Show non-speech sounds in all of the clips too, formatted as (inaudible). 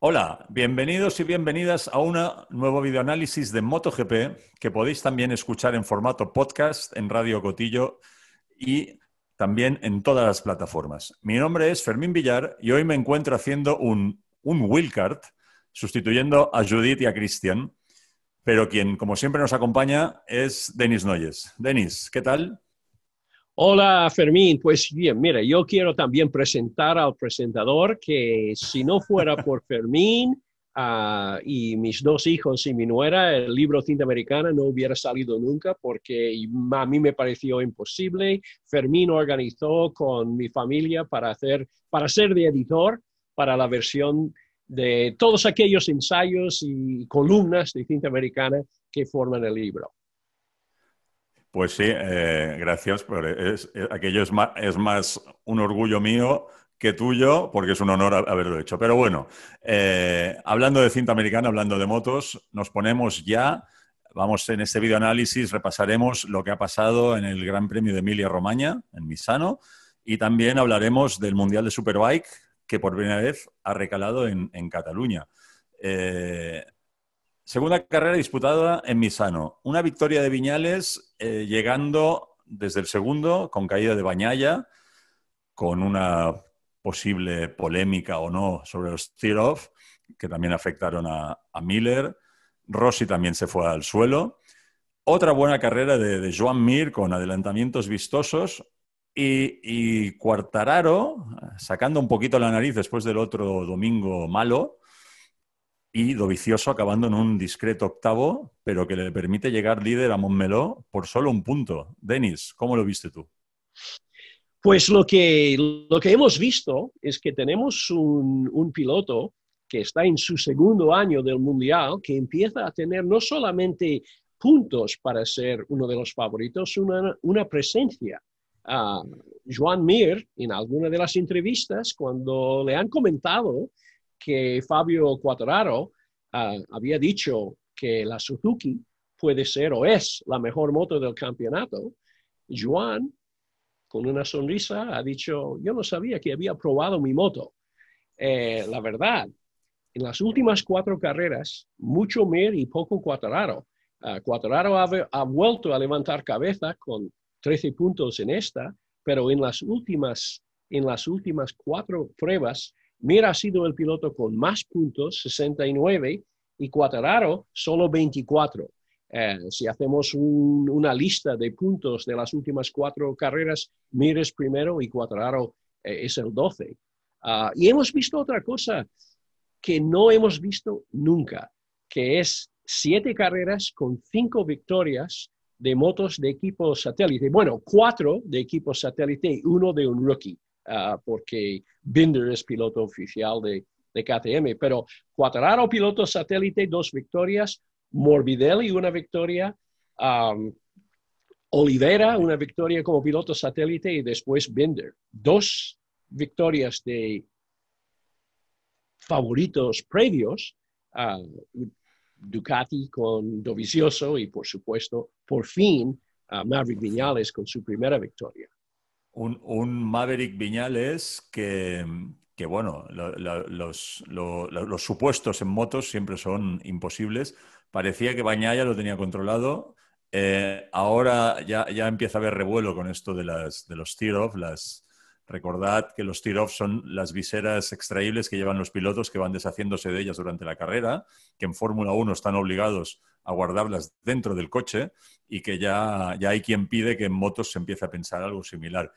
Hola, bienvenidos y bienvenidas a un nuevo videoanálisis de MotoGP que podéis también escuchar en formato podcast en Radio Cotillo y también en todas las plataformas. Mi nombre es Fermín Villar y hoy me encuentro haciendo un, un wildcard sustituyendo a Judith y a Cristian, pero quien, como siempre, nos acompaña es Denis Noyes. Denis, ¿qué tal? Hola Fermín, pues bien, mira, yo quiero también presentar al presentador que si no fuera (laughs) por Fermín uh, y mis dos hijos y mi nuera, el libro Cinta Americana no hubiera salido nunca porque a mí me pareció imposible. Fermín organizó con mi familia para, hacer, para ser de editor para la versión de todos aquellos ensayos y columnas de cinta americana que forman el libro. Pues sí, eh, gracias. Es, aquello es más, un orgullo mío que tuyo, porque es un honor haberlo hecho. Pero bueno, eh, hablando de cinta americana, hablando de motos, nos ponemos ya, vamos en este videoanálisis, repasaremos lo que ha pasado en el Gran Premio de Emilia Romagna, en Misano, y también hablaremos del Mundial de Superbike, que por primera vez ha recalado en, Cataluña. Eh, Segunda carrera disputada en Misano. Una victoria de Viñales eh, llegando desde el segundo con caída de Bañaya, con una posible polémica o no sobre los tear-off, que también afectaron a, Miller. Rossi también se fue al suelo. Otra buena carrera de, de Joan Mir con adelantamientos vistosos. Y, y Cuartararo, sacando un poquito la nariz después del otro domingo malo, y Dovicioso acabando en un discreto octavo, pero que le permite llegar líder a Montmeló por solo un punto. Denis, ¿cómo lo viste tú? Pues lo que, lo que hemos visto es que tenemos un, piloto que está en su segundo año del Mundial, que empieza a tener no solamente puntos para ser uno de los favoritos, una, una presencia. a Joan Mir, en alguna de las entrevistas, cuando le han comentado que Fabio Quattararo ah, había dicho que la Suzuki puede ser o es la mejor moto del campeonato, Juan, con una sonrisa, ha dicho, yo no sabía que había probado mi moto. Eh, la verdad, en las últimas cuatro carreras, mucho Mir y poco Quattararo. Uh, Quattararo ha, vuelto a levantar cabeza con 13 puntos en esta, pero en las últimas, en las últimas cuatro pruebas Mir ha sido el piloto con más puntos, 69, y Quattararo solo 24. Eh, si hacemos una lista de puntos de las últimas cuatro carreras, Mir es primero y Quattararo eh, es el 12. Ah, y hemos visto otra cosa que no hemos visto nunca, que es siete carreras con cinco victorias de motos de equipo satélite. Bueno, cuatro de equipo satélite y uno de un rookie. Ah, porque Binder es piloto oficial de, de KTM, pero Quattararo piloto satélite, dos victorias, Morbidelli una victoria, um, Olivera una victoria como piloto satélite. Y después Binder. Dos victorias de favoritos previos, uh, Ducati con Dovizioso y por supuesto, por fin, uh, Maverick Viñales con su primera victoria un, Maverick Viñales que, bueno, los, supuestos en motos siempre son imposibles. Parecía que Bañaya lo tenía controlado. Eh, ahora ya, ya, empieza a haber revuelo con esto de, las, de los tear-off. Recordad que los tear-off son las viseras extraíbles que llevan los pilotos que van deshaciéndose de ellas durante la carrera, que en Fórmula 1 están obligados a guardarlas dentro del coche y que ya, ya hay quien pide que en motos se empiece a pensar algo similar.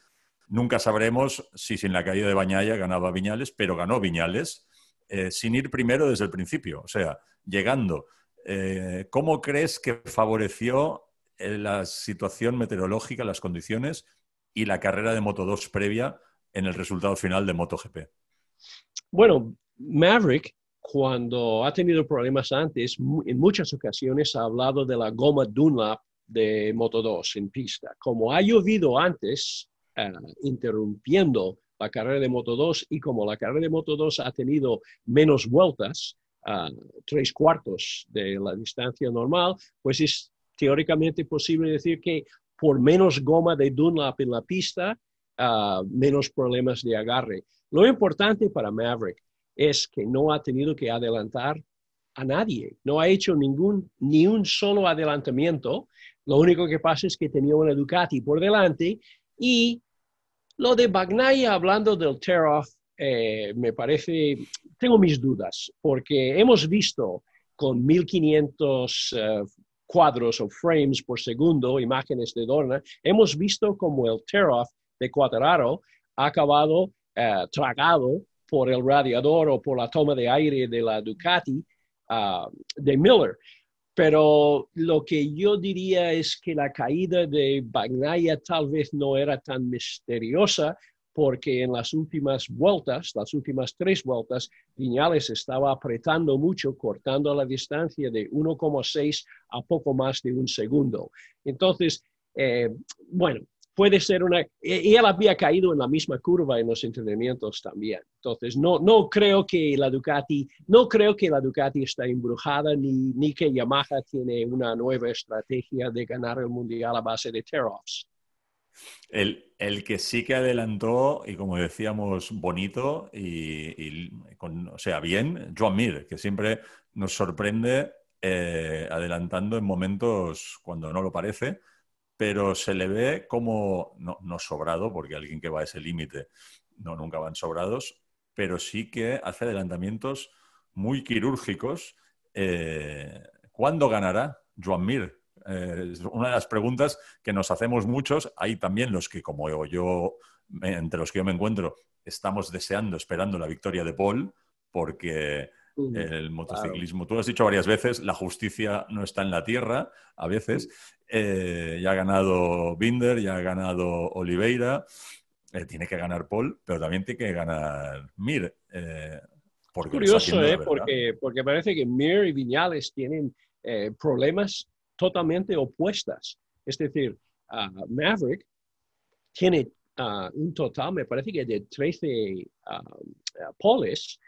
Nunca sabremos si sin la caída de Bañaya ganaba Viñales, pero ganó Viñales eh, sin ir primero desde el principio, o sea, llegando. Eh, ¿Cómo crees que favoreció eh, la situación meteorológica, las condiciones y la carrera de Moto 2 previa en el resultado final de MotoGP? Bueno, Maverick, cuando ha tenido problemas antes, en muchas ocasiones ha hablado de la goma Dunlap de Moto 2 en pista. Como ha llovido antes, eh, interrumpiendo la carrera de Moto 2 y como la carrera de Moto 2 ha tenido menos vueltas, uh, tres cuartos de la distancia normal, pues es teóricamente posible decir que por menos goma de Dunlap en la pista, uh, menos problemas de agarre. Lo importante para Maverick es que no ha tenido que adelantar a nadie, no ha hecho ningún, ni un solo adelantamiento. Lo único que pasa es que tenía una Ducati por delante y lo de Bagnaia, hablando del tear-off, eh, me parece, tengo mis dudas, porque hemos visto con 1500 uh, cuadros o frames por segundo, imágenes de Dorna, hemos visto como el tear-off de Quadraro ha acabado uh, tragado por el radiador o por la toma de aire de la Ducati uh, de Miller. Pero lo que yo diría es que la caída de Bagnaia tal vez no era tan misteriosa porque en las últimas vueltas, las últimas tres vueltas, Viñales estaba apretando mucho, cortando la distancia de 1,6 a poco más de un segundo. Entonces, eh, bueno, puede ser una... Y él había caído en la misma curva en los entrenamientos también. Entonces, no, no creo que la Ducati, no creo que la Ducati está embrujada, ni, ni que Yamaha tiene una nueva estrategia de ganar el Mundial a base de tear-offs. El, que sí que adelantó, y como decíamos, bonito y, con, o sea, bien, Joan Mir, que siempre nos sorprende eh, adelantando en momentos cuando no lo parece, pero se le ve como, no, sobrado, porque alguien que va a ese límite no, nunca van sobrados, pero sí que hace adelantamientos muy quirúrgicos. Eh, ¿Cuándo ganará Joan Mir? Eh, es una de las preguntas que nos hacemos muchos. Hay también los que, como yo, entre los que yo me encuentro, estamos deseando, esperando la victoria de Paul, porque el motociclismo, tú lo has dicho varias veces, la justicia no está en la tierra, a veces. Eh, ya ha ganado Binder, ya ha ganado Oliveira, eh, tiene que ganar Paul, pero también tiene que ganar Mir. porque curioso, ¿eh? Porque, porque parece que Mir y Viñales tienen problemas totalmente opuestas. Es decir, Maverick tiene un total, me parece que de 13 poles,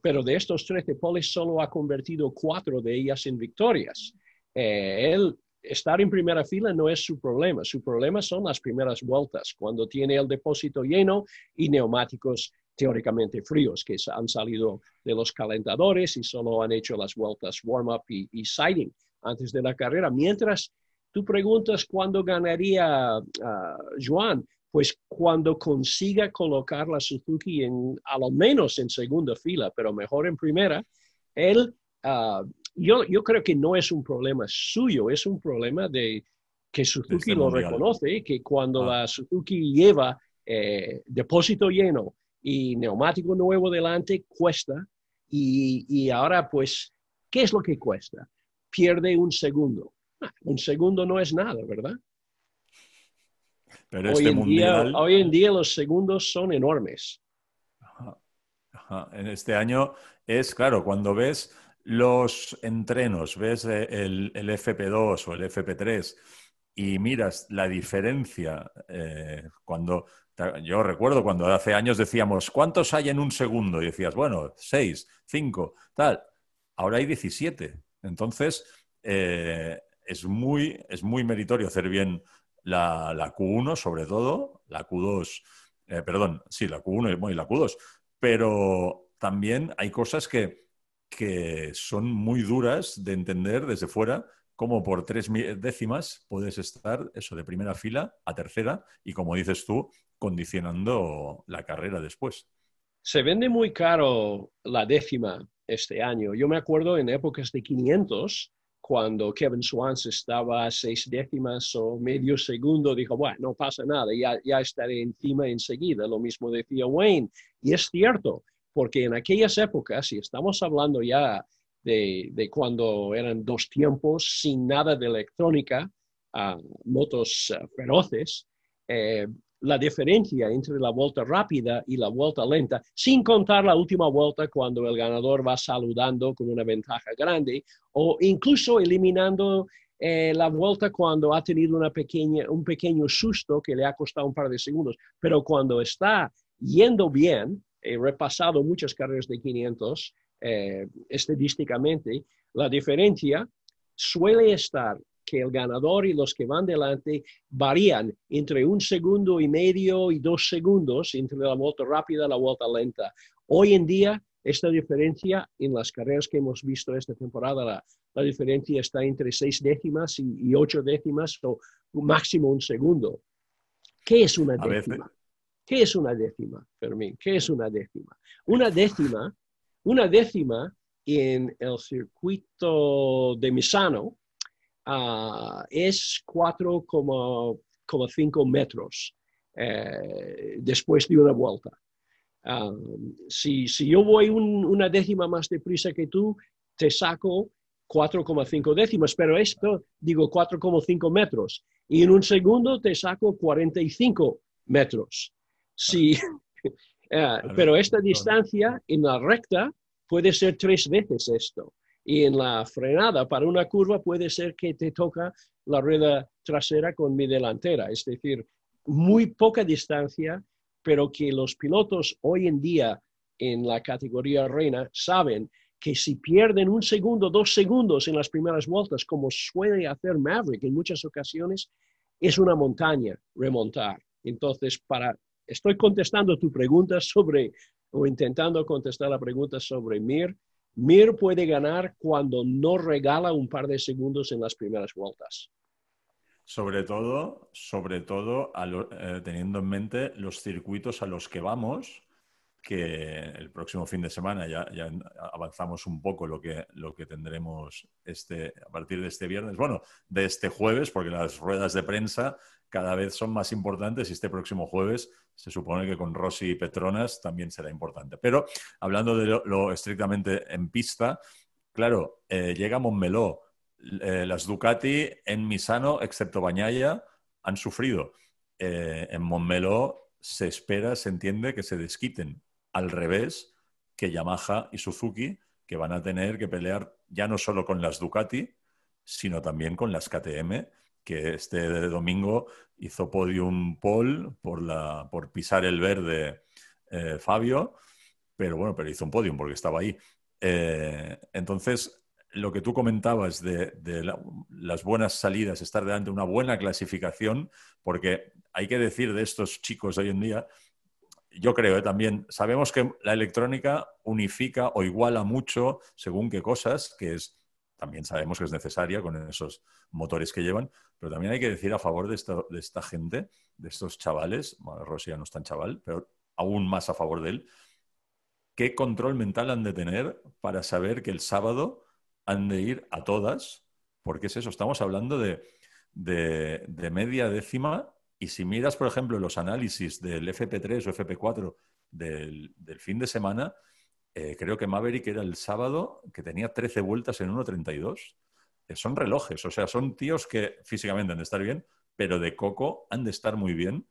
pero de estos 13 poles solo ha convertido cuatro de ellas en victorias. Eh, él estar en primera fila no es su problema, su problema son las primeras vueltas, cuando tiene el depósito lleno y neumáticos teóricamente fríos que han salido de los calentadores y solo han hecho las vueltas warm-up y, y sighting antes de la carrera. Mientras tú preguntas cuándo ganaría uh, Joan, pues cuando consiga colocar la Suzuki en, a lo menos en segunda fila, pero mejor en primera, él, uh, yo, yo creo que no es un problema suyo, es un problema de que Suzuki este lo reconoce, que cuando ah. la Suzuki lleva eh, depósito lleno y neumático nuevo delante, cuesta. Y, y ahora, pues, ¿qué es lo que cuesta? pierde un segundo. Ah, un segundo no es nada, ¿verdad? Pero hoy, este en día, hoy en día los segundos son enormes. En este año es, claro, cuando ves los entrenos, ves el, FP2 o el FP3 y miras la diferencia eh, cuando yo recuerdo cuando hace años decíamos, ¿cuántos hay en un segundo? Y decías, bueno, seis, cinco, tal. Ahora hay 17. Entonces, eh, es, muy, es muy meritorio hacer bien la, Q1, sobre todo, la Q2, eh, perdón, sí, la Q1 y la Q2, pero también hay cosas que, que son muy duras de entender desde fuera, como por tres décimas puedes estar eso de primera fila a tercera y como dices tú, condicionando la carrera después. Se vende muy caro la décima este año. Yo me acuerdo en épocas de 500, cuando Kevin Swans estaba a seis décimas o medio segundo, dijo, bueno, no pasa nada, ya, estaré encima enseguida. Lo mismo decía Wayne. Y es cierto, porque en aquellas épocas, y estamos hablando ya de, cuando eran dos tiempos sin nada de electrónica, uh, motos uh, feroces, eh, la diferencia entre la vuelta rápida y la vuelta lenta, sin contar la última vuelta cuando el ganador va saludando con una ventaja grande o incluso eliminando eh, la vuelta cuando ha tenido una pequeña, un pequeño susto que le ha costado un par de segundos, pero cuando está yendo bien, he repasado muchas carreras de 500 eh, estadísticamente, la diferencia suele estar que el ganador y los que van delante varían entre un segundo y medio y dos segundos entre la vuelta rápida y la vuelta lenta. Hoy en día esta diferencia en las carreras que hemos visto esta temporada, la, diferencia está entre seis décimas y, ocho décimas o máximo un segundo. ¿Qué es una décima? ¿Qué es una décima, Fermín? ¿Qué es una décima? Una décima, una décima en el circuito de Misano uh, es 4,5 metros eh, después de una vuelta. Um, si, si, yo voy una décima más deprisa que tú, te saco 4,5 décimas, pero esto digo 4,5 metros. Y en un segundo te saco 45 metros. Sí, (laughs) eh, pero esta distancia en la recta puede ser tres veces esto. Y en la frenada para una curva puede ser que te toca la rueda trasera con mi delantera. Es decir, muy poca distancia pero que los pilotos hoy en día en la categoría reina saben que si pierden un segundo, dos segundos en las primeras vueltas, como suele hacer Maverick en muchas ocasiones, es una montaña remontar. Entonces, para, estoy contestando tu pregunta sobre, o intentando contestar la pregunta sobre Mir. Mir puede ganar cuando no regala un par de segundos en las primeras vueltas. Sobre todo, sobre todo eh, teniendo en mente los circuitos a los que vamos, que el próximo fin de semana ya, avanzamos un poco lo que, lo que tendremos este, a partir de este viernes, bueno, de este jueves, porque las ruedas de prensa cada vez son más importantes y este próximo jueves se supone que con Rossi y Petronas también será importante. Pero hablando de lo, estrictamente en pista, claro, eh, llega Montmeló, eh, las Ducati en Misano, excepto Bañaya, han sufrido. Eh, en Montmeló se espera, se entiende que se desquiten. Al revés que Yamaha y Suzuki, que van a tener que pelear ya no solo con las Ducati, sino también con las KTM, que este domingo hizo podium Paul por, la, por pisar el verde eh, Fabio, pero bueno, pero hizo un podium porque estaba ahí. entonces, lo que tú comentabas de, las buenas salidas, estar delante de una buena clasificación, porque hay que decir de estos chicos hoy en día, yo creo ¿eh? también, sabemos que la electrónica unifica o iguala mucho según qué cosas, que es, también sabemos que es necesaria con esos motores que llevan, pero también hay que decir a favor de esta, de esta gente, de estos chavales, bueno, Rossi ya no es tan chaval, pero aún más a favor de él, qué control mental han de tener para saber que el sábado han de ir a todas, porque es eso, estamos hablando de, media décima y si miras, por ejemplo, los análisis del FP3 o FP4 del, fin de semana, eh, creo que Maverick era el sábado que tenía 13 vueltas en 1.32. Eh, son relojes, o sea, son tíos que físicamente han de estar bien, pero de coco han de estar muy bien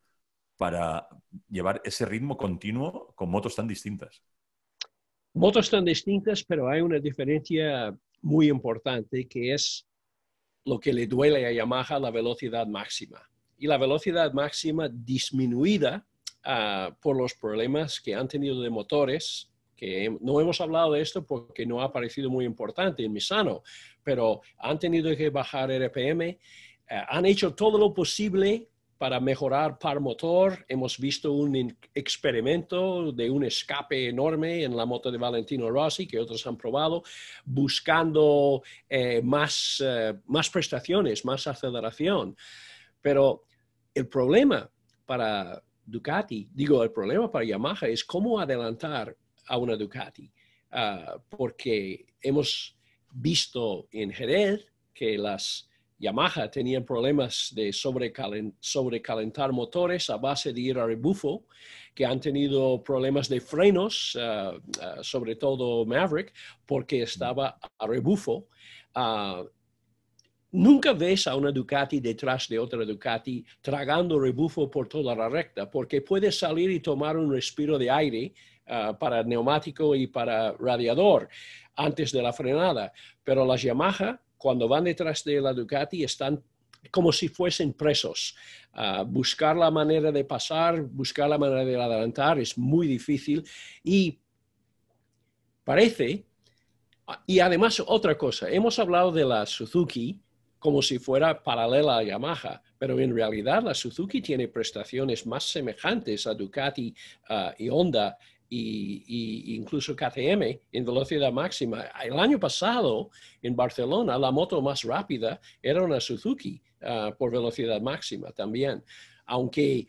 para llevar ese ritmo continuo con motos tan distintas. Motos tan distintas, pero hay una diferencia muy importante que es lo que le duele a Yamaha la velocidad máxima. Y la velocidad máxima disminuida ah, por los problemas que han tenido de motores, que no hemos hablado de esto porque no ha parecido muy importante en Misano, pero han tenido que bajar RPM, ah, han hecho todo lo posible para mejorar par motor. Hemos visto un experimento de un escape enorme en la moto de Valentino Rossi que otros han probado, buscando eh, más, eh, más prestaciones, más aceleración. Pero el problema para Ducati, digo, el problema para Yamaha es cómo adelantar a una Ducati, ah, porque hemos visto en Jerez que las Yamaha tenían problemas de sobrecalentar motores a base de ir a rebufo, que han tenido problemas de frenos, ah, ah, sobre todo Maverick, porque estaba a rebufo. Nunca ves a una Ducati detrás de otra Ducati tragando rebufo por toda la recta, porque puede salir y tomar un respiro de aire para neumático y para radiador antes de la frenada. Pero las Yamaha cuando van detrás de la Ducati están como si fuesen presos. buscar la manera de pasar, buscar la manera de adelantar es muy difícil y parece, y además otra cosa, hemos hablado de la Suzuki como si fuera paralela a Yamaha, pero en realidad la Suzuki tiene prestaciones más semejantes a Ducati y Honda y, incluso KTM en velocidad máxima. El año pasado en Barcelona la moto más rápida era una Suzuki ah, por velocidad máxima también. Aunque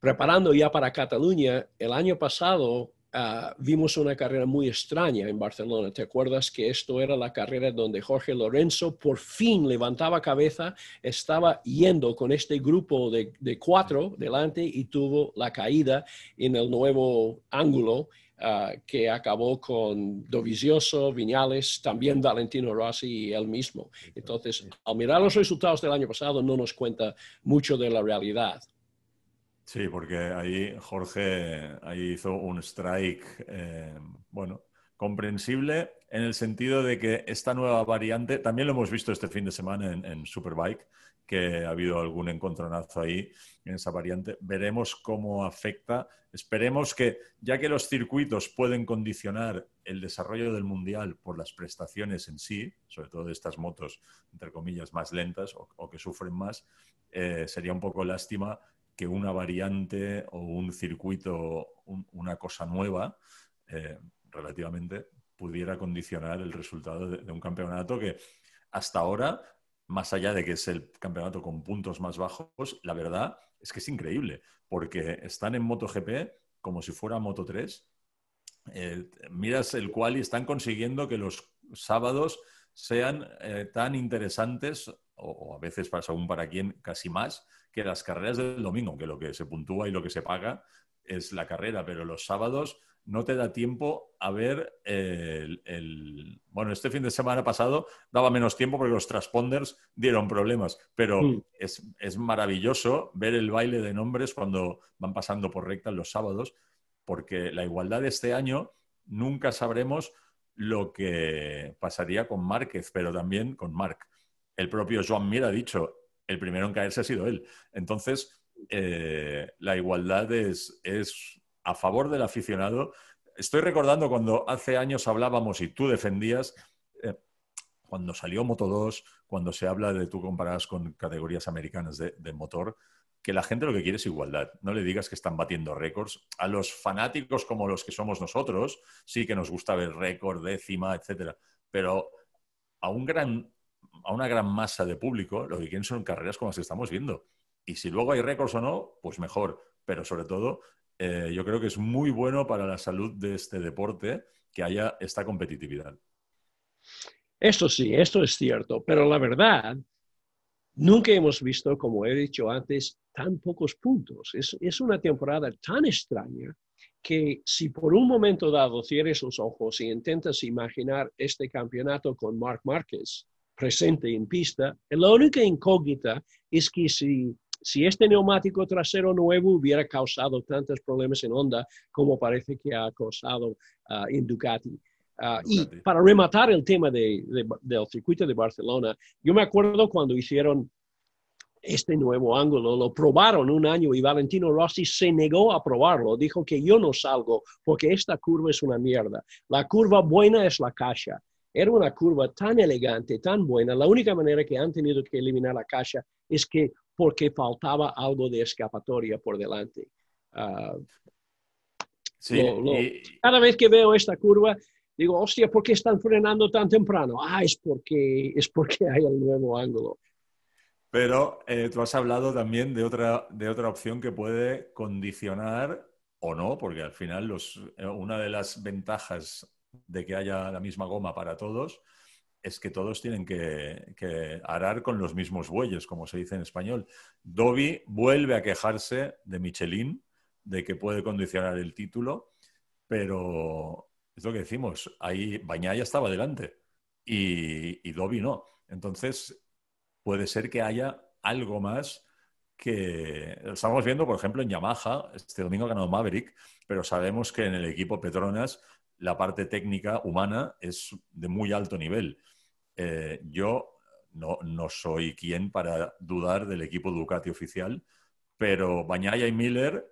preparando ya para Cataluña, el año pasado Ah, vimos una carrera muy extraña en Barcelona. ¿Te acuerdas que esto era la carrera donde Jorge Lorenzo por fin levantaba cabeza, estaba yendo con este grupo de, cuatro delante y tuvo la caída en el nuevo ángulo ah, que acabó con Dovizioso, Viñales, también Valentino Rossi y él mismo. Entonces, al mirar los resultados del año pasado, no nos cuenta mucho de la realidad. Sí, porque ahí Jorge ahí hizo un strike, eh, bueno, comprensible en el sentido de que esta nueva variante, también lo hemos visto este fin de semana en, Superbike, que ha habido algún encontronazo ahí en esa variante. Veremos cómo afecta. Esperemos que, ya que los circuitos pueden condicionar el desarrollo del mundial por las prestaciones en sí, sobre todo de estas motos, entre comillas, más lentas o, que sufren más, eh, sería un poco lástima que una variante o un circuito, una cosa nueva, eh, relativamente, pudiera condicionar el resultado de, un campeonato que hasta ahora, más allá de que es el campeonato con puntos más bajos, la verdad es que es increíble, porque están en MotoGP como si fuera Moto 3. Eh, miras el cual y están consiguiendo que los sábados sean eh, tan interesantes, o, a veces pasa aún para quien casi más, que las carreras del domingo, que lo que se puntúa y lo que se paga es la carrera, pero los sábados no te da tiempo a ver el, Bueno, este fin de semana pasado daba menos tiempo porque los transponders dieron problemas, pero mm. es, maravilloso ver el baile de nombres cuando van pasando por recta los sábados, porque la igualdad de este año nunca sabremos lo que pasaría con Márquez, pero también con Marc. El propio Joan Mir ha dicho, el primero en caerse ha sido él. Entonces, eh, la igualdad es, a favor del aficionado. Estoy recordando cuando hace años hablábamos y tú defendías, eh, cuando salió Moto 2, cuando se habla de tú comparadas con categorías americanas de, motor, que la gente lo que quiere es igualdad. No le digas que están batiendo récords. A los fanáticos como los que somos nosotros, sí que nos gusta ver récord, décima, etcétera. Pero a un gran a una gran masa de público, lo que quieren son carreras como las que estamos viendo. Y si luego hay récords o no, pues mejor. Pero sobre todo, eh, yo creo que es muy bueno para la salud de este deporte que haya esta competitividad. Esto sí, esto es cierto, pero la verdad, nunca hemos visto, como he dicho antes, tan pocos puntos. Es, es una temporada tan extraña que si por un momento dado cierres los ojos y intentas imaginar este campeonato con Marc Márquez, presente en pista. La única incógnita es que si, si este neumático trasero nuevo hubiera causado tantos problemas en Honda como parece que ha causado ah, en Ducati. Ah, y para rematar el tema de, del circuito de Barcelona, yo me acuerdo cuando hicieron este nuevo ángulo, lo probaron un año y Valentino Rossi se negó a probarlo, dijo que yo no salgo porque esta curva es una mierda. La curva buena es la caja. Era una curva tan elegante, tan buena. La única manera que han tenido que eliminar la caja es que porque faltaba algo de escapatoria por delante. Ah, cada vez que veo esta curva, digo, hostia, ¿por qué están frenando tan temprano? Ah, es porque, es porque hay el nuevo ángulo. Pero eh, tú has hablado también de otra, de otra opción que puede condicionar o no, porque al final los, eh, una de las ventajas de que haya la misma goma para todos, es que todos tienen que, arar con los mismos bueyes, como se dice en español. Dobby vuelve a quejarse de Michelin, de que puede condicionar el título, pero es lo que decimos, ahí Bañaya estaba delante y, y Dobby no. Entonces, puede ser que haya algo más que estamos viendo, por ejemplo, en Yamaha, este domingo ganado Maverick, pero sabemos que en el equipo Petronas la parte técnica humana es de muy alto nivel. Eh, yo no, soy quien para dudar del equipo Ducati oficial, pero Bañaya y Miller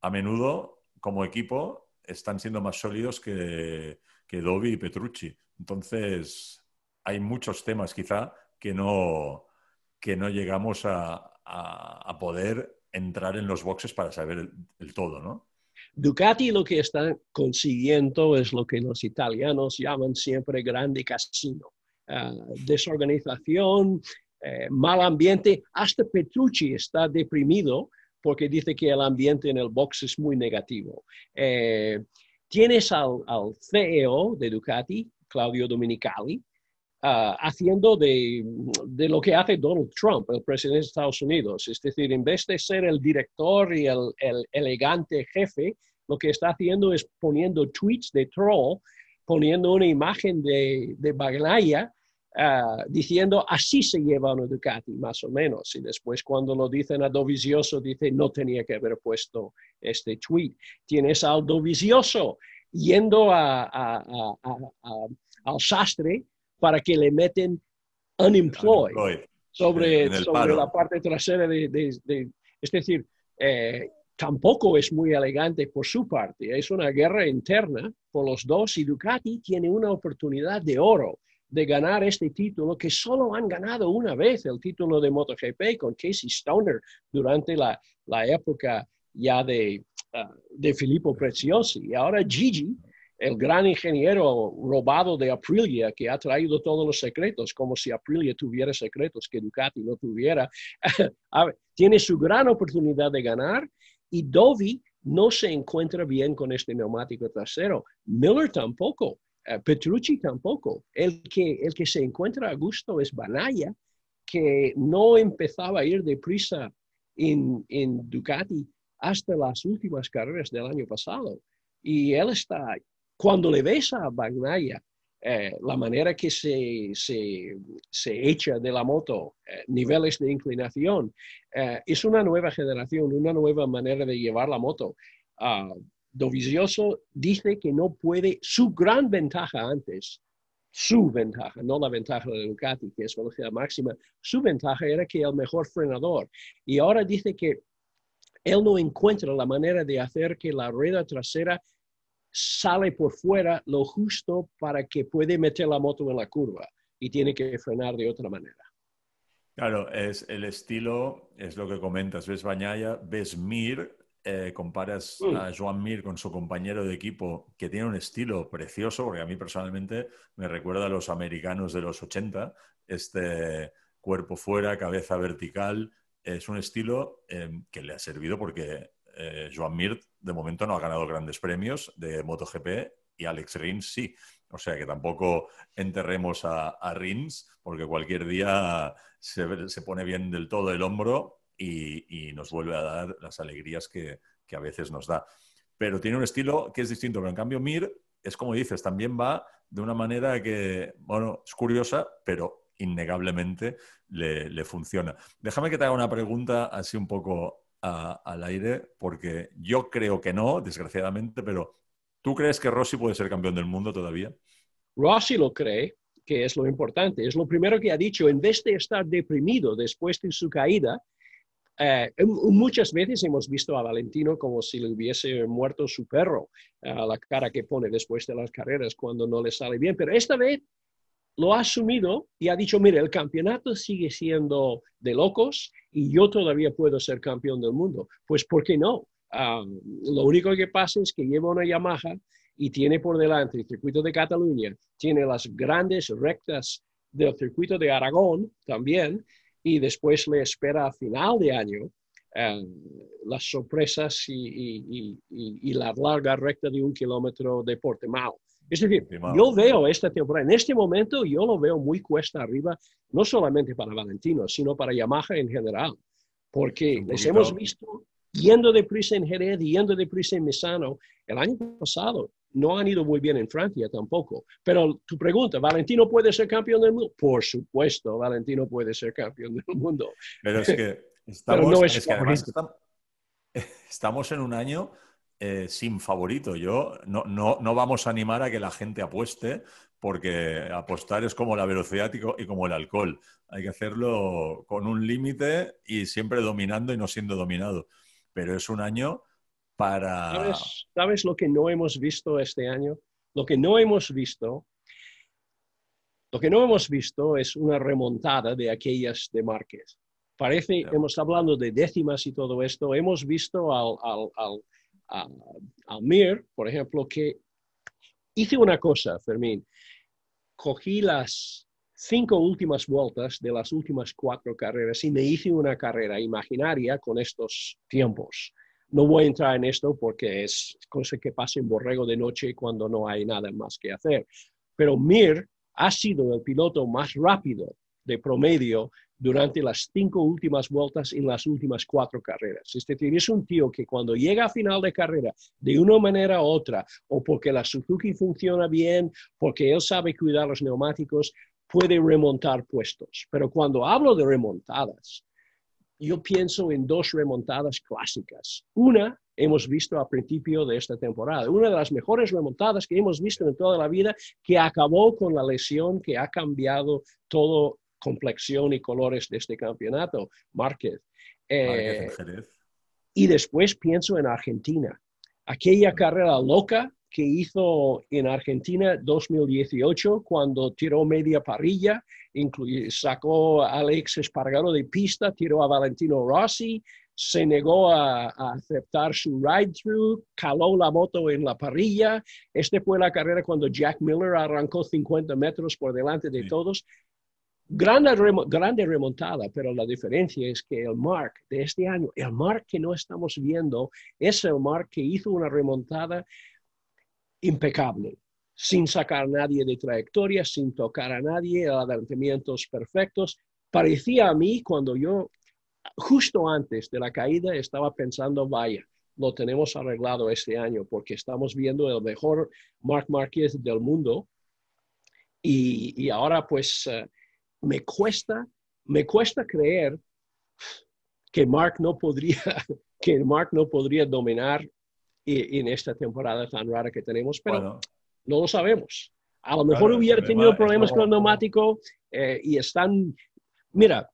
a menudo como equipo están siendo más sólidos que, que y Petrucci. Entonces, hay muchos temas quizá que no, que no llegamos a, poder entrar en los boxes para saber el todo, ¿no? Ducati lo que está consiguiendo es lo que los italianos llaman siempre grande casino. Ah, desorganización, eh, mal ambiente. Hasta Petrucci está deprimido porque dice que el ambiente en el box es muy negativo. Eh, tienes al, CEO de Ducati, Claudio Dominicali, ah, haciendo de, lo que hace Donald Trump, el presidente de Estados Unidos. Es decir, en vez de ser el director y el, elegante jefe, lo que está haciendo es poniendo tweets de troll, poniendo una imagen de, de Ah, diciendo así se lleva una Ducati, más o menos. Y después cuando lo dicen a Dovizioso, dice no tenía que haber puesto este tweet. Tienes al Dovizioso yendo a, al sastre para que le meten unemployed, sobre, sobre la parte trasera de... es decir, eh, tampoco es muy elegante por su parte. Es una guerra interna por los dos y Ducati tiene una oportunidad de oro de ganar este título, que solo han ganado una vez el título de MotoGP con Casey Stoner durante la, la época ya de, uh, de Filippo Preziosi. Y ahora Gigi, el gran ingeniero robado de Aprilia, que ha traído todos los secretos, como si Aprilia tuviera secretos que Ducati no tuviera, (laughs) tiene su gran oportunidad de ganar y Dovi no se encuentra bien con este neumático trasero. Miller tampoco. Eh, Petrucci tampoco. El que, el que se encuentra a gusto es Banaya, que no empezaba a ir deprisa en, en Ducati hasta las últimas carreras del año pasado. Y él está, cuando le ves a Banaya, eh, la manera que se, se, se, echa de la moto, eh, niveles de inclinación, es una nueva generación, una nueva manera de llevar la moto. Uh, Dovizioso dice que no puede, su gran ventaja antes, su ventaja, no la ventaja de Ducati, que es velocidad máxima, su ventaja era que el mejor frenador. Y ahora dice que él no encuentra la manera de hacer que la rueda trasera sale por fuera lo justo para que puede meter la moto en la curva y tiene que frenar de otra manera. Claro, es el estilo, es lo que comentas, ves Bañaya, ves Mir, eh, comparas mm. a Joan Mir con su compañero de equipo, que tiene un estilo precioso, porque a mí personalmente me recuerda a los americanos de los 80, este cuerpo fuera, cabeza vertical, es un estilo em, que le ha servido porque eh, Joan Mir de momento no ha ganado grandes premios de MotoGP y Alex Rins sí. O sea que tampoco enterremos a, Rins porque cualquier día se, se, pone bien del todo el hombro y, nos vuelve a dar las alegrías que, a veces nos da. Pero tiene un estilo que es distinto, pero en cambio Mir es como dices, también va de una manera que, bueno, es curiosa, pero innegablemente le, funciona. Déjame que te haga una pregunta así un poco al aire, porque yo creo que no, desgraciadamente, pero ¿tú crees que Rossi puede ser campeón del mundo todavía? Rossi lo cree, que es lo importante. Es lo primero que ha dicho, en vez de estar deprimido después de su caída, eh, muchas veces hemos visto a Valentino como si le hubiese muerto su perro, a la cara que pone después de las carreras cuando no le sale bien, pero esta vez lo ha asumido y ha dicho, mire, el campeonato sigue siendo de locos y yo todavía puedo ser campeón del mundo. Pues, ¿por qué no? Lo único que pasa es que lleva una Yamaha y tiene por delante el circuito de Cataluña, tiene las grandes rectas del circuito de Aragón también, y después le espera a final de año eh, las sorpresas y, la larga recta de un kilómetro de Portimao. Es decir, yo veo esta temporada, en este momento yo lo veo muy cuesta arriba, no solamente para Valentino, sino para Yamaha en general, porque les hemos visto yendo deprisa en Jerez, yendo deprisa en Misano. El año pasado no han ido muy bien en Francia tampoco. Pero tu pregunta, ¿Valentino puede ser campeón del mundo? Por supuesto, Valentino puede ser campeón del mundo. Pero es que (laughs) estamos, (laughs) estamos en un año eh, sin favorito. Yo no, no, no, vamos a animar a que la gente apueste, porque apostar es como la velocidad y como el alcohol. Hay que hacerlo con un límite y siempre dominando y no siendo dominado. Pero es un año para... ¿Sabes, lo que no hemos visto este año? Lo que no hemos visto, lo que no hemos visto es una remontada de aquellas de Márquez. Parece, hemos hablando de décimas y todo esto, hemos visto al, al, a Mir, por ejemplo, que hice una cosa, Fermín. Cogí las cinco últimas vueltas de las últimas cuatro carreras y me hice una carrera imaginaria con estos tiempos. No voy a entrar en esto porque es cosa que pasa en Borrego de noche cuando no hay nada más que hacer. Pero Mir ha sido el piloto más rápido de promedio durante las cinco últimas vueltas en las últimas cuatro carreras. Es decir, es un tío que cuando llega a final de carrera, de una manera u otra, o porque la Suzuki funciona bien, porque él sabe cuidar los neumáticos, puede remontar puestos. Pero cuando hablo de remontadas, yo pienso en dos remontadas clásicas. Una hemos visto a principio de esta temporada, una de las mejores remontadas que hemos visto en toda la vida, que acabó con la lesión que ha cambiado todo complexión y colores de este campeonato, Márquez. Eh, y después pienso en Argentina. Aquella carrera loca que hizo en Argentina 2018 cuando tiró media parrilla, sacó a Alex Espargaro de pista, tiró a Valentino Rossi, se negó a, aceptar su ride-through, caló la moto en la parrilla. Este fue la carrera cuando Jack Miller arrancó 50 metros por delante de todos. Grande, grande remontada, pero la diferencia es que el Mark de este año, el Mark que no estamos viendo, es el Mark que hizo una remontada impecable, sin sacar a nadie de trayectoria, sin tocar a nadie, adelantamientos perfectos. Parecía a mí cuando yo, justo antes de la caída, estaba pensando, vaya, lo tenemos arreglado este año porque estamos viendo el mejor Mark Marquez del mundo. Y, y ahora pues... Eh, me cuesta, me cuesta creer que Mark no podría, (laughs) que Mark no podría dominar en esta temporada tan rara que tenemos, pero no lo sabemos. A lo mejor hubiera tenido problemas con el neumático eh, y están, mira,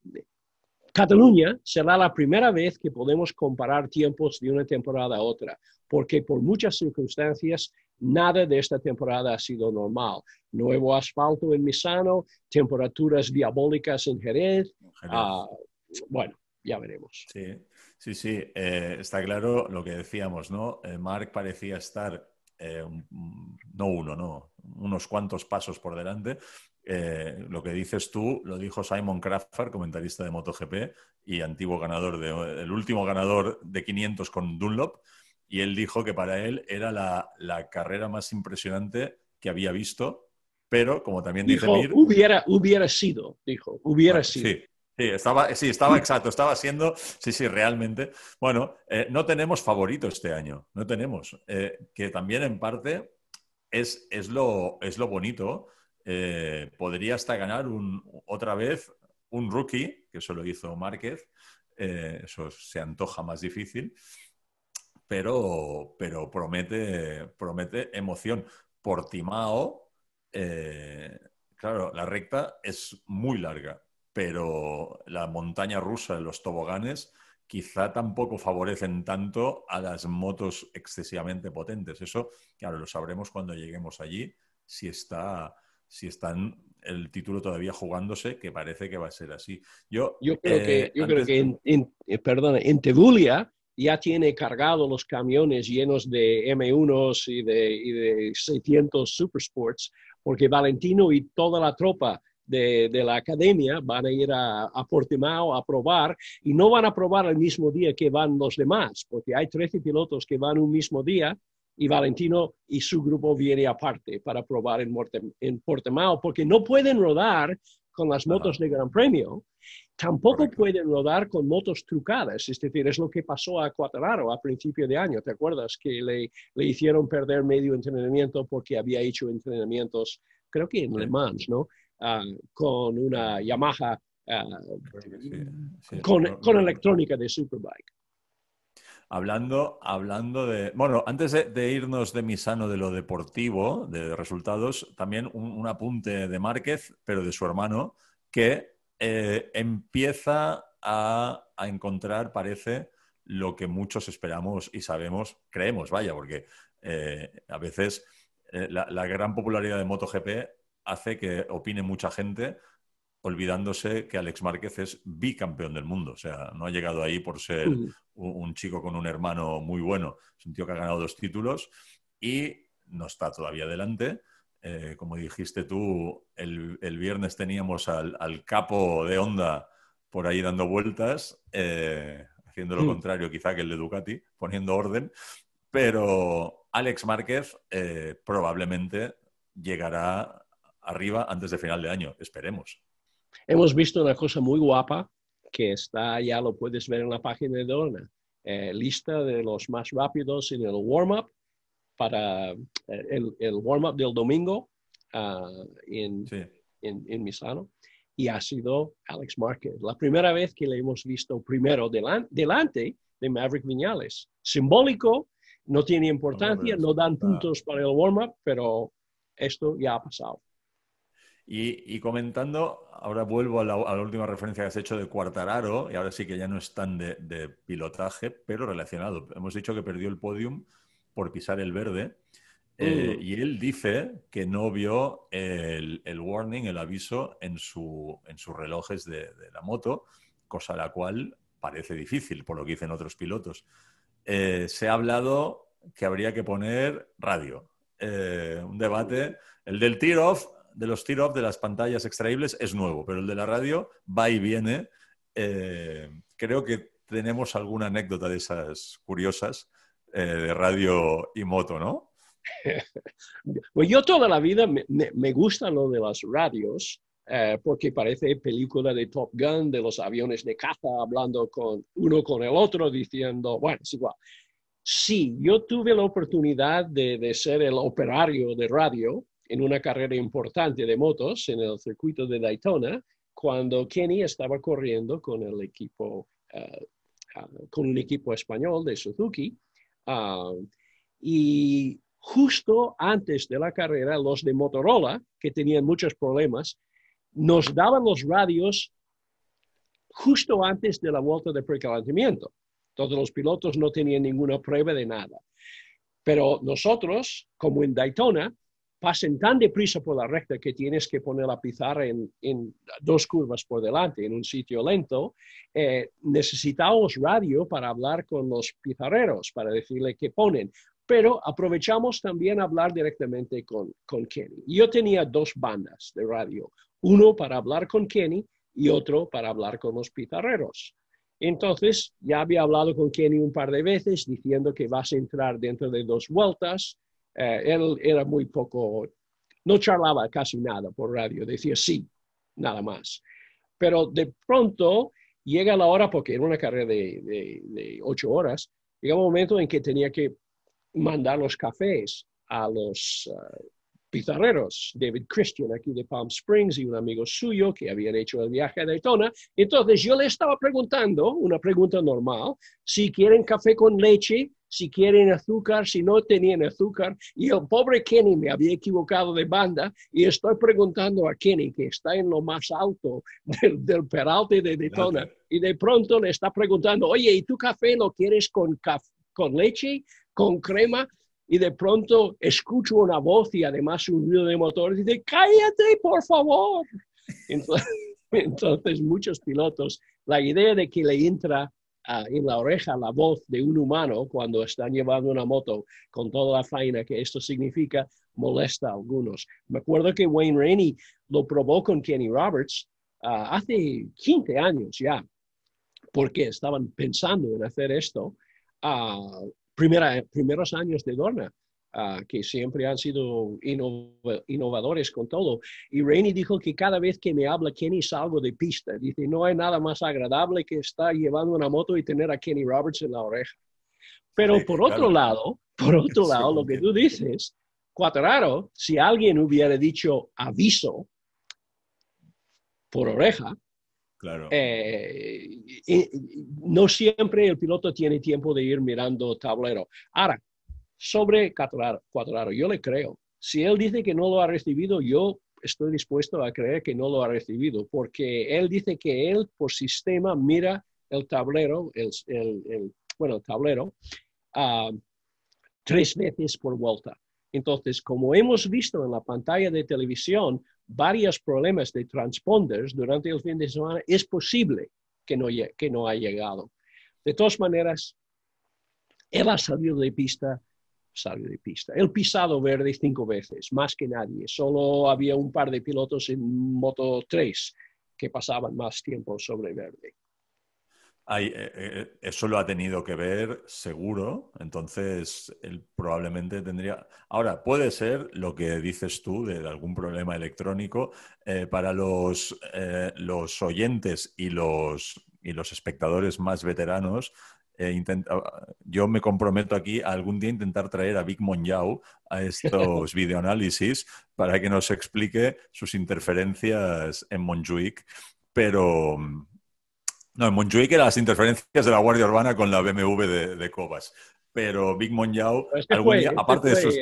Cataluña será la primera vez que podemos comparar tiempos de una temporada a otra, porque por muchas circunstancias nada de esta temporada ha sido normal. Nuevo asfalto en Misano, temperaturas diabólicas en Jerez. Ah, bueno, ya veremos. Sí, sí, sí. Eh, está claro lo que decíamos, ¿no? Eh, Mark parecía estar, eh, no uno, no, unos cuantos pasos por delante, eh, lo que dices tú lo dijo Simon Crawford, comentarista de MotoGP y antiguo ganador, de, el último ganador de 500 con Dunlop, y él dijo que para él era la, carrera más impresionante que había visto, pero como también dice Mir, hubiera, hubiera sido, dijo, hubiera sido. Sí. Sí, estaba, sí, estaba exacto, estaba siendo, sí, sí, realmente. Bueno, eh, no tenemos favorito este año, no tenemos, eh, que también en parte es, es, lo, es lo bonito, eh, podría hasta ganar un, otra vez un rookie, que eso lo hizo Márquez, eso se antoja más difícil, pero, pero promete, promete emoción. Portimao, eh, claro, la recta es muy larga, pero la montaña rusa, los toboganes, quizá tampoco favorecen tanto a las motos excesivamente potentes. Eso, claro, lo sabremos cuando lleguemos allí, si está, si están el título todavía jugándose, que parece que va a ser así. Yo, yo creo que, eh, yo creo que en, en, eh, perdona, en Tebulia ya tiene cargado los camiones llenos de M1s y de, y de 600 Supersports, porque Valentino y toda la tropa de, de, la academia van a ir a, a, Portimao a probar y no van a probar el mismo día que van los demás, porque hay 13 pilotos que van un mismo día y Valentino y su grupo viene aparte para probar en, en Portimao, porque no pueden rodar con las motos de Gran Premio, tampoco pueden rodar con motos trucadas, es decir, es lo que pasó a Cuatararo a principio de año, ¿te acuerdas? Que le, le hicieron perder medio entrenamiento porque había hecho entrenamientos, creo que en Le Mans, ¿no? Ah, con una Yamaha, ah, con, con electrónica de Superbike. Hablando, hablando de. Bueno, antes de, irnos de mi sano de lo deportivo, de resultados, también un, apunte de Márquez, pero de su hermano, que eh, empieza a, encontrar, parece, lo que muchos esperamos y sabemos, creemos, vaya, porque eh, a veces eh, la, la, gran popularidad de MotoGP hace que opine mucha gente olvidándose que Alex Márquez es bicampeón del mundo. O sea, no ha llegado ahí por ser un, chico con un hermano muy bueno. Es un tío que ha ganado dos títulos y no está todavía adelante. Eh, como dijiste tú, el, viernes teníamos al, capo de Honda por ahí dando vueltas, eh, haciendo lo mm. contrario quizá que el de Ducati, poniendo orden. Pero Alex Márquez eh, probablemente llegará arriba antes de final de año, esperemos. Hemos visto una cosa muy guapa que está, ya lo puedes ver en la página de Dorna, eh, lista de los más rápidos en el warm-up para eh, el, el warm-up del domingo uh, en, en, en, Misano. Y ha sido Alex Márquez. La primera vez que le hemos visto primero delante de Maverick Viñales. Simbólico, no tiene importancia, no dan puntos para el warm-up, pero esto ya ha pasado. Y, comentando, ahora vuelvo a la, última referencia que has hecho de Cuartararo, y ahora sí que ya no es tan de, pilotaje, pero relacionado. Hemos dicho que perdió el podium por pisar el verde. Eh, mm. y él dice que no vio el, warning, el aviso en, su, en sus relojes de, la moto, cosa la cual parece difícil, por lo que dicen otros pilotos. Eh, se ha hablado que habría que poner radio. Eh, un debate, el del tear-off de los tear-off de las pantallas extraíbles es nuevo, pero el de la radio va y viene. Creo que tenemos alguna anécdota de esas curiosas eh, de radio y moto, ¿no? (laughs) pues yo toda la vida me, me, gusta lo de las radios, eh, porque parece película de Top Gun, de los aviones de caza, hablando con uno con el otro, diciendo, bueno, es igual. Sí, yo tuve la oportunidad de, de ser el operario de radio en una carrera importante de motos en el circuito de Daytona, cuando Kenny estaba corriendo con el equipo, eh, ah, con un equipo español de Suzuki. Ah, y justo antes de la carrera, los de Motorola, que tenían muchos problemas, nos daban los radios justo antes de la vuelta de precalentamiento. Todos los pilotos no tenían ninguna prueba de nada. Pero nosotros, como en Daytona, pasen tan deprisa por la recta que tienes que poner la pizarra en, dos curvas por delante, en un sitio lento, eh, necesitamos radio para hablar con los pizarreros, para decirle qué ponen. Pero aprovechamos también hablar directamente con, con Kenny. Yo tenía dos bandas de radio, uno para hablar con Kenny y otro para hablar con los pizarreros. Entonces, ya había hablado con Kenny un par de veces diciendo que vas a entrar dentro de dos vueltas, eh, él era muy poco, no charlaba casi nada por radio, decía sí, nada más. Pero de pronto llega la hora, porque era una carrera de, ocho horas, llega un momento en que tenía que mandar los cafés a los uh, pizarreros, David Christian aquí de Palm Springs y un amigo suyo que habían hecho el viaje a Daytona. Entonces yo le estaba preguntando, una pregunta normal, si quieren café con leche si quieren azúcar, si no tenían azúcar. Y el pobre Kenny me había equivocado de banda y estoy preguntando a Kenny, que está en lo más alto del, del peralte de Daytona, y de pronto le está preguntando, oye, ¿y tu café lo quieres con, con leche, con crema? Y de pronto escucho una voz y además un ruido de motor y dice, cállate, por favor. Entonces, (laughs) entonces muchos pilotos, la idea de que le entra en la oreja la voz de un humano cuando están llevando una moto con toda la faena que esto significa, molesta a algunos. Me acuerdo que Wayne Rainey lo probó con Kenny Roberts ah, hace 15 años ya, porque estaban pensando en hacer esto. Uh, primeros años de Dorna. Ah, que siempre han sido innovadores con todo. Y Rainey dijo que cada vez que me habla Kenny salgo de pista. Dice, no hay nada más agradable que estar llevando una moto y tener a Kenny Roberts en la oreja. Pero por otro lado, por (laughs) otro lado, lo que tú dices, Cuatraro, si alguien hubiera dicho aviso por oreja, Claro. Eh, no siempre el piloto tiene tiempo de ir mirando tablero. Ahora, sobre Cuadraro. Yo le creo. Si él dice que no lo ha recibido, yo estoy dispuesto a creer que no lo ha recibido, porque él dice que él por sistema mira el tablero, el, el, bueno, el tablero, uh, tres veces por vuelta. Entonces, como hemos visto en la pantalla de televisión, varios problemas de transponders durante el fin de semana, es posible que no, que no ha llegado. De todas maneras, él ha salido de pista, salió de pista. El pisado verde cinco veces, más que nadie. Solo había un par de pilotos en Moto 3 que pasaban más tiempo sobre verde. Eh, eh, eso lo ha tenido que ver seguro, entonces él probablemente tendría... Ahora, puede ser lo que dices tú de, algún problema electrónico eh, para los, los oyentes y los, y los espectadores más veteranos. Yo me comprometo aquí a algún día intentar traer a Vic Monjau a estos (laughs) videoanálisis para que nos explique sus interferencias en Montjuic, pero no, en Montjuic eran las interferencias de la Guardia Urbana con la BMW de, de Cobas. Pero Big Monjau, este algún día, este aparte de esos...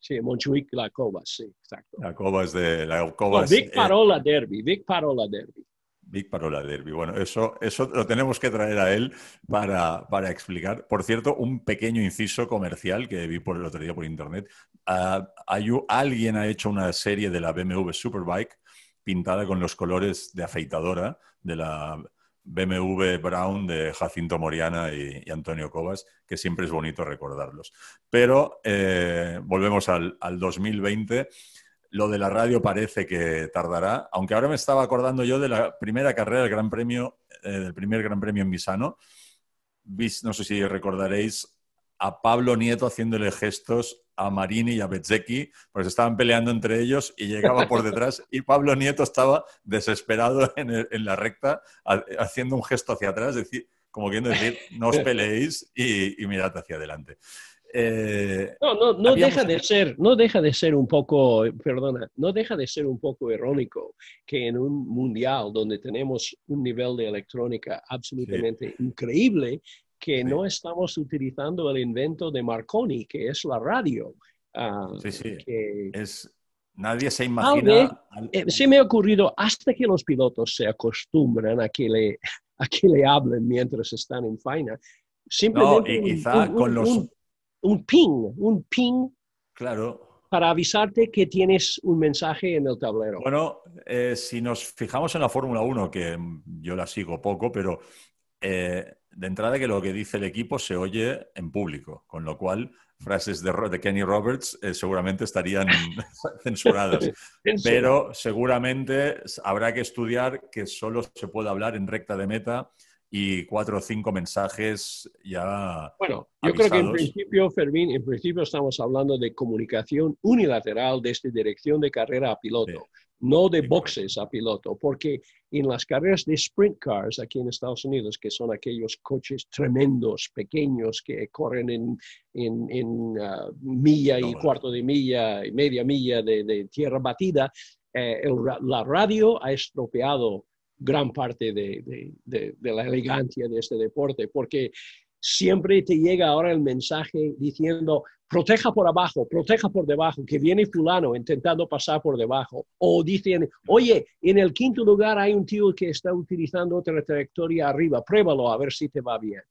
Sí, Montjuic, la Cobas, sí, exacto. La Cobas de... La Cobas, no, Big eh, Parola Derby, Big Parola Derby. Big Parola Derby. Bueno, eso, eso lo tenemos que traer a él para, para, explicar. Por cierto, un pequeño inciso comercial que vi por el otro día por internet. Uh, hay, alguien ha hecho una serie de la BMW Superbike pintada con los colores de afeitadora de la BMW Brown de Jacinto Moriana y, Antonio Cobas, que siempre es bonito recordarlos. Pero eh, volvemos al, 2020. Lo de la radio parece que tardará, aunque ahora me estaba acordando yo de la primera carrera del Gran Premio, eh, del primer Gran Premio en Misano. No sé si recordaréis a Pablo Nieto haciéndole gestos a Marini y a Bezzecchi, pues estaban peleando entre ellos y llegaba por detrás (laughs) y Pablo Nieto estaba desesperado en, la recta haciendo un gesto hacia atrás, decir, como queriendo decir, no os (laughs) peleéis y, mirad hacia adelante. Eh, no, no, no deja de ser, no deja de ser un poco, perdona, no deja de ser un poco irónico que en un mundial donde tenemos un nivel de electrónica absolutamente increíble, que no estamos utilizando el invento de Marconi, que es la radio. Ah, sí, sí. Es, nadie se imagina. Eh, se me ha ocurrido hasta que los pilotos se acostumbran a que le, (laughs) a que le hablen mientras están en faena. Simplemente quizá con los... un ping, un ping. Claro para avisarte que tienes un mensaje en el tablero. Bueno, eh, si nos fijamos en la Fórmula 1, que yo la sigo poco, pero eh, de entrada que lo que dice el equipo se oye en público, con lo cual frases de, Kenny Roberts eh, seguramente estarían (laughs) censuradas. (laughs) Pero seguramente habrá que estudiar que solo se puede hablar en recta de meta y cuatro o cinco mensajes ya. Bueno, yo creo que en principio, Fermín, en principio estamos hablando de comunicación unilateral desde dirección de carrera a piloto no de boxes a piloto, porque en las carreras de sprint cars aquí en Estados Unidos, que son aquellos coches tremendos, pequeños, que corren en, en, uh, milla y cuarto de milla y media milla de, tierra batida, eh, la radio ha estropeado gran parte de, de, la elegancia de este deporte, porque siempre te llega ahora el mensaje diciendo, proteja por abajo, proteja por debajo, que viene fulano intentando pasar por debajo. O dicen, oye, en el quinto lugar hay un tío que está utilizando otra trayectoria arriba, pruébalo a ver si te va bien.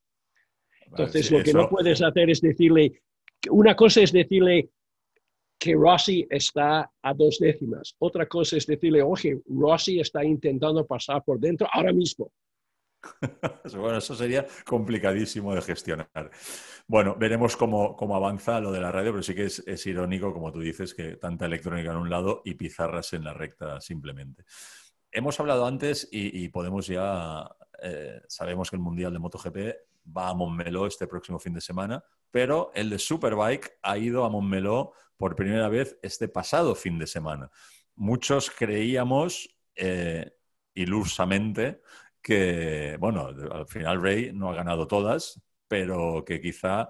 Entonces, lo que no puedes hacer es decirle, una cosa es decirle que Rossi está a dos décimas, otra cosa es decirle, oye, Rossi está intentando pasar por dentro ahora mismo. (laughs) bueno, eso sería complicadísimo de gestionar. Bueno, veremos cómo, avanza lo de la radio, pero sí que es, irónico, como tú dices, que tanta electrónica en un lado y pizarras en la recta simplemente. Hemos hablado antes y, podemos ya, eh, sabemos que el Mundial de MotoGP va a Montmeló este próximo fin de semana, pero el de Superbike ha ido a Montmeló por primera vez este pasado fin de semana. Muchos creíamos eh, ilusamente que, bueno, al final Ray no ha ganado todas, pero que quizá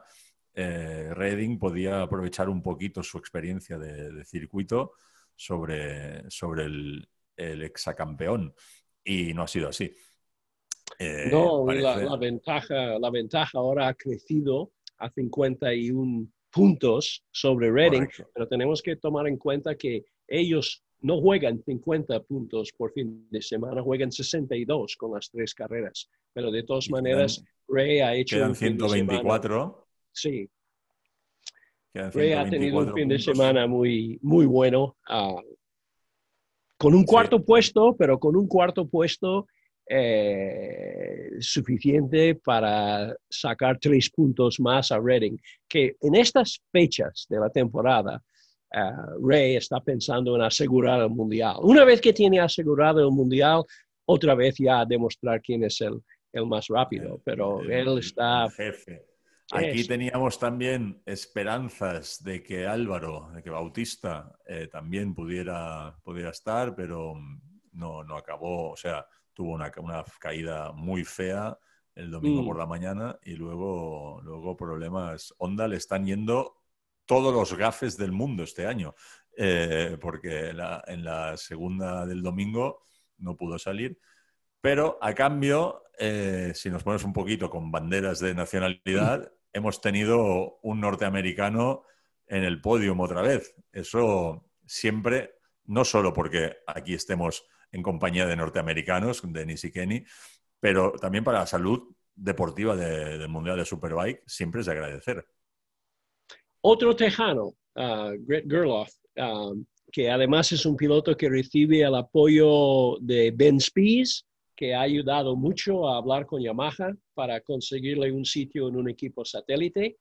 eh, Redding podía aprovechar un poquito su experiencia de, circuito sobre, sobre el, el, exacampeón. Y no ha sido así. Eh, no, la, ventaja, la ventaja ahora ha crecido a 51 puntos sobre Redding, pero tenemos que tomar en cuenta que ellos no juegan 50 puntos por fin de semana, juegan 62 con las tres carreras. Pero de todas maneras, Ray ha hecho... Quedan 124. sí. Ray ha tenido un fin de semana muy, muy bueno. Ah, Con un cuarto puesto, pero con un cuarto puesto eh, suficiente para sacar tres puntos más a Reading, que en estas fechas de la temporada, eh, Ray está pensando en asegurar el Mundial. Una vez que tiene asegurado el Mundial, otra vez ya demostrar quién es el, el más rápido, pero él está... Jefe. Aquí teníamos también esperanzas de que Álvaro, de que Bautista eh, también pudiera, pudiera estar, pero no, no acabó, o sea, tuvo una, una caída muy fea el domingo por mm. la mañana y luego, luego problemas. Honda le están yendo todos los gafes del mundo este año, eh, porque en la segunda del domingo no pudo salir. Pero a cambio, eh, si nos ponemos un poquito con banderas de nacionalidad, (laughs) hemos tenido un norteamericano en el podium otra vez. Eso siempre, no solo porque aquí estemos en compañía de norteamericanos, Denis y Kenny, pero también para la salud deportiva del Mundial de Superbike, siempre es de agradecer. Otro tejano, uh, Greg Gerloff, um, que además es un piloto que recibe el apoyo de Ben Spies, que ha ayudado mucho a hablar con Yamaha para conseguirle un sitio en un equipo satélite.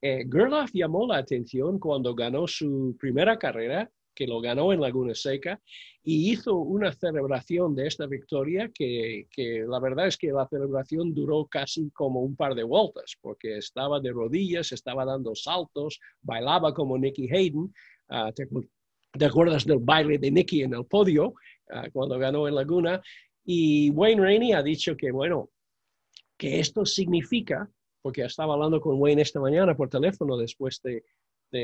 Eh, Gerloff llamó la atención cuando ganó su primera carrera, que lo ganó en Laguna Seca, y hizo una celebración de esta victoria que, la verdad es que la celebración duró casi como un par de vueltas, porque estaba de rodillas, estaba dando saltos, bailaba como Nicky Hayden. Ah, ¿te, acuerdas del baile de Nicky en el podio ah, cuando ganó en Laguna? Y Wayne Rainey ha dicho que, bueno, que esto significa, porque estaba hablando con Wayne esta mañana por teléfono después de,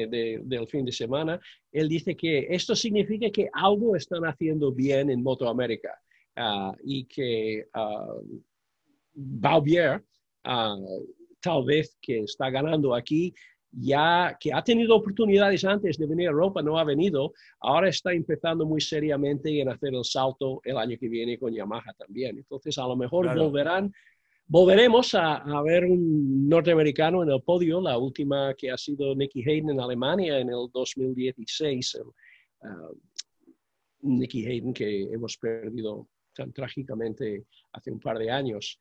del fin de semana, él dice que esto significa que algo están haciendo bien en Moto América ah, y que uh, Baubier, ah, tal vez que está ganando aquí, ya que ha tenido oportunidades antes de venir a Europa, no ha venido, ahora está empezando muy seriamente en hacer el salto el año que viene con Yamaha también. Entonces, a lo mejor volverán, volveremos a, ver un norteamericano en el podio, la última que ha sido Nicky Hayden en Alemania en el 2016. Uh, Nicky Hayden que hemos perdido tan trágicamente hace un par de años.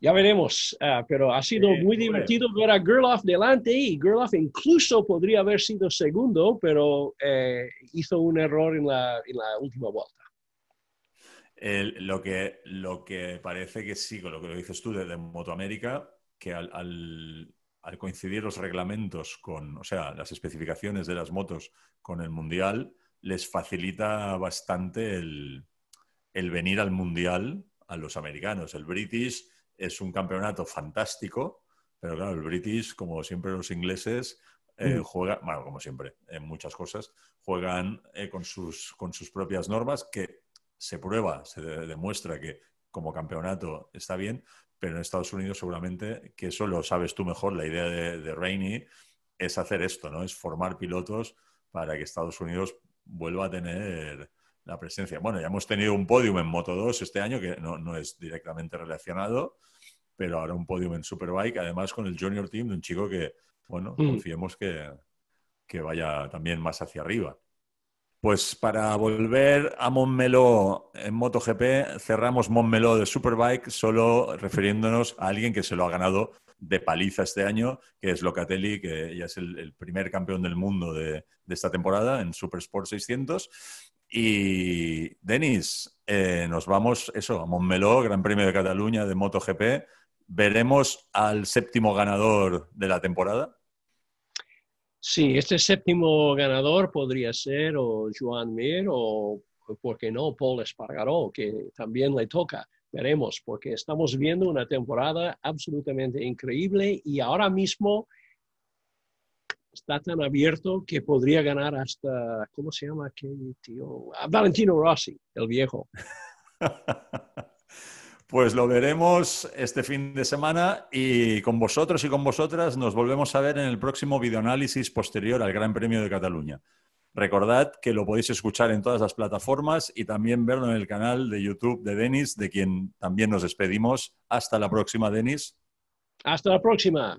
Ya veremos, ah, pero ha sido muy divertido ver a Gerloff delante y Gerloff incluso podría haber sido segundo, pero eh, hizo un error en la, en la última vuelta. Lo, que, lo que parece que sí, con lo que lo dices tú de, de Motoamérica, que al, al, coincidir los reglamentos con, o sea, las especificaciones de las motos con el Mundial, les facilita bastante el, el venir al Mundial a los americanos. El British es un campeonato fantástico, pero claro, el British, como siempre los ingleses, eh, juegan, bueno, como siempre, en muchas cosas, juegan eh, con, sus, con sus propias normas que se prueba, se demuestra que como campeonato está bien, pero en Estados Unidos seguramente, que eso lo sabes tú mejor, la idea de, de Rainey es hacer esto, ¿no? Es formar pilotos para que Estados Unidos vuelva a tener la presencia. Bueno, ya hemos tenido un podium en Moto 2 este año, que no, es directamente relacionado, pero ahora un podium en Superbike, además con el Junior Team de un chico que, bueno, mm. confiemos que, que vaya también más hacia arriba. Pues para volver a Montmeló en MotoGP, cerramos Montmeló de Superbike solo refiriéndonos a alguien que se lo ha ganado de paliza este año, que es Locatelli, que ya es el, primer campeón del mundo de, esta temporada en Super Sport 600 y Denis, eh, nos vamos eso, a Montmeló, Gran Premio de Cataluña de MotoGP. ¿Veremos al séptimo ganador de la temporada? Sí, este séptimo ganador podría ser o Joan Mir o, ¿por qué no?, Paul Espargaró, que también le toca. Veremos, porque estamos viendo una temporada absolutamente increíble y ahora mismo está tan abierto que podría ganar hasta, ¿cómo se llama aquel tío? Ah, Valentino Rossi, el viejo. (laughs) Pues lo veremos este fin de semana y con vosotros y con vosotras nos volvemos a ver en el próximo videoanálisis posterior al Gran Premio de Cataluña. Recordad que lo podéis escuchar en todas las plataformas y también verlo en el canal de YouTube de Denis, de quien también nos despedimos. Hasta la próxima, Denis. Hasta la próxima.